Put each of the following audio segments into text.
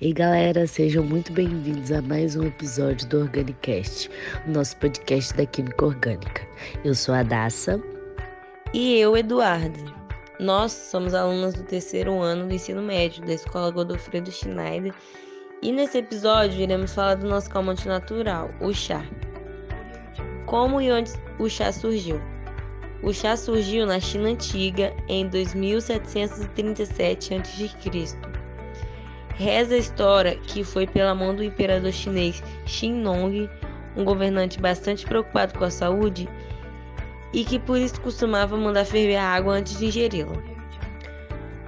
E galera, sejam muito bem-vindos a mais um episódio do Organicast, nosso podcast da Química Orgânica. Eu sou a Daça. E eu, Eduardo. Nós somos alunas do terceiro ano do ensino médio da Escola Godofredo Schneider e nesse episódio iremos falar do nosso calmante natural, o chá. Como e onde o chá surgiu? O chá surgiu na China Antiga em 2737 a.C. Reza a história que foi pela mão do imperador chinês Xin Nong, um governante bastante preocupado com a saúde e que por isso costumava mandar ferver a água antes de ingeri-la.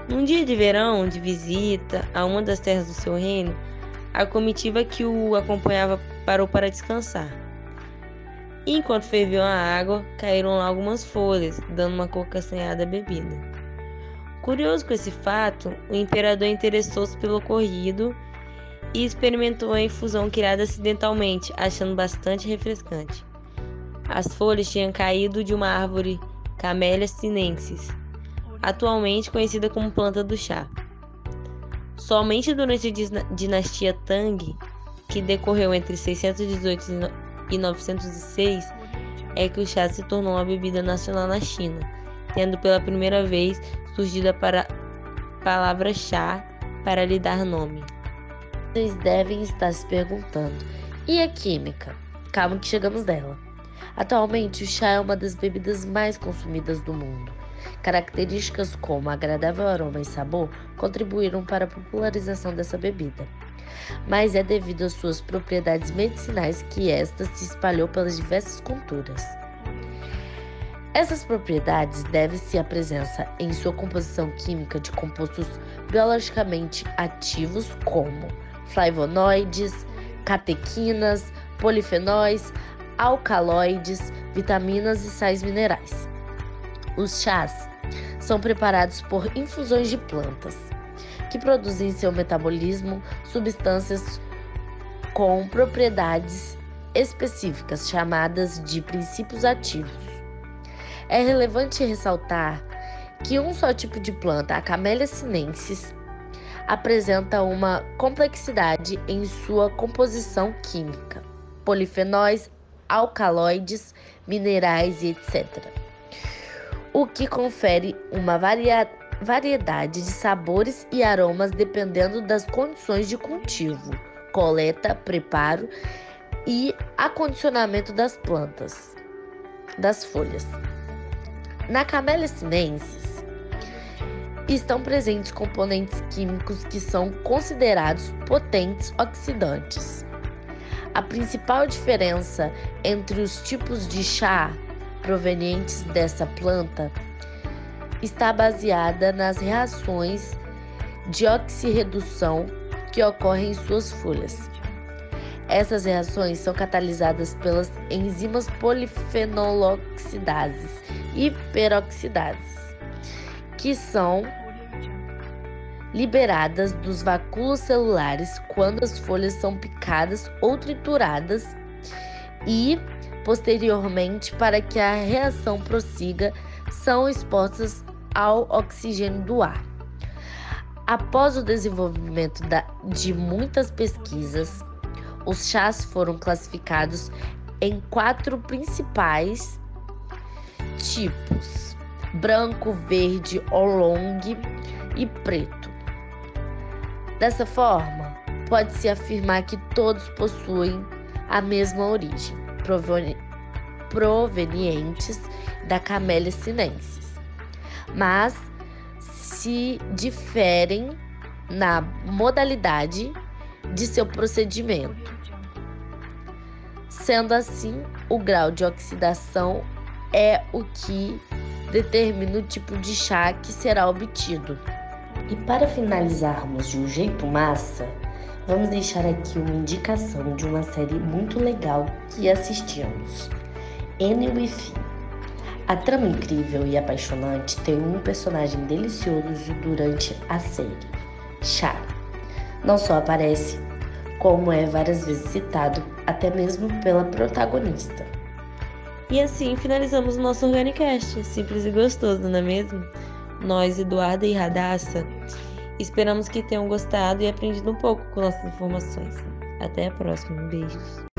Num dia de verão, de visita a uma das terras do seu reino, a comitiva que o acompanhava parou para descansar. Enquanto ferviam a água, caíram lá algumas folhas, dando uma cor castanhada à bebida. Curioso com esse fato, o imperador interessou-se pelo ocorrido e experimentou a infusão criada acidentalmente, achando bastante refrescante. As folhas tinham caído de uma árvore Camellia sinensis, atualmente conhecida como planta do chá. Somente durante a dinastia Tang, que decorreu entre 618 e 906, é que o chá se tornou uma bebida nacional na China, tendo pela primeira vez surgida para palavra chá para lhe dar nome. Vocês devem estar se perguntando: e a química? Calma que chegamos dela. Atualmente, o chá é uma das bebidas mais consumidas do mundo. Características como agradável aroma e sabor contribuíram para a popularização dessa bebida. Mas é devido às suas propriedades medicinais que esta se espalhou pelas diversas culturas. Essas propriedades devem-se à presença em sua composição química de compostos biologicamente ativos como flavonoides, catequinas, polifenóis, alcaloides, vitaminas e sais minerais. Os chás são preparados por infusões de plantas, que produzem em seu metabolismo substâncias com propriedades específicas chamadas de princípios ativos. É relevante ressaltar que um só tipo de planta, a Camellia sinensis, apresenta uma complexidade em sua composição química, polifenóis, alcaloides, minerais e etc. O que confere uma varia variedade de sabores e aromas dependendo das condições de cultivo, coleta, preparo e acondicionamento das plantas, das folhas. Na Camellia sinensis estão presentes componentes químicos que são considerados potentes oxidantes. A principal diferença entre os tipos de chá provenientes dessa planta está baseada nas reações de oxirredução que ocorrem em suas folhas. Essas reações são catalisadas pelas enzimas polifenoloxidases e peroxidases, que são liberadas dos vacúolos celulares quando as folhas são picadas ou trituradas e, posteriormente, para que a reação prossiga, são expostas ao oxigênio do ar. Após o desenvolvimento de muitas pesquisas, os chás foram classificados em quatro principais tipos: branco, verde, oolong e preto. Dessa forma, pode-se afirmar que todos possuem a mesma origem, provenientes da Camellia sinensis, mas se diferem na modalidade de seu procedimento. Sendo assim, o grau de oxidação é o que determina o tipo de chá que será obtido. E para finalizarmos de um jeito massa, vamos deixar aqui uma indicação de uma série muito legal que assistimos. N Wi-Fi. A trama incrível e apaixonante tem um personagem delicioso durante a série, Chá. Não só aparece, como é várias vezes citado, até mesmo pela protagonista. E assim finalizamos o nosso Organicast, simples e gostoso, não é mesmo? Nós, Eduarda e Radassa, Esperamos que tenham gostado e aprendido um pouco com nossas informações. Até a próxima. Beijos.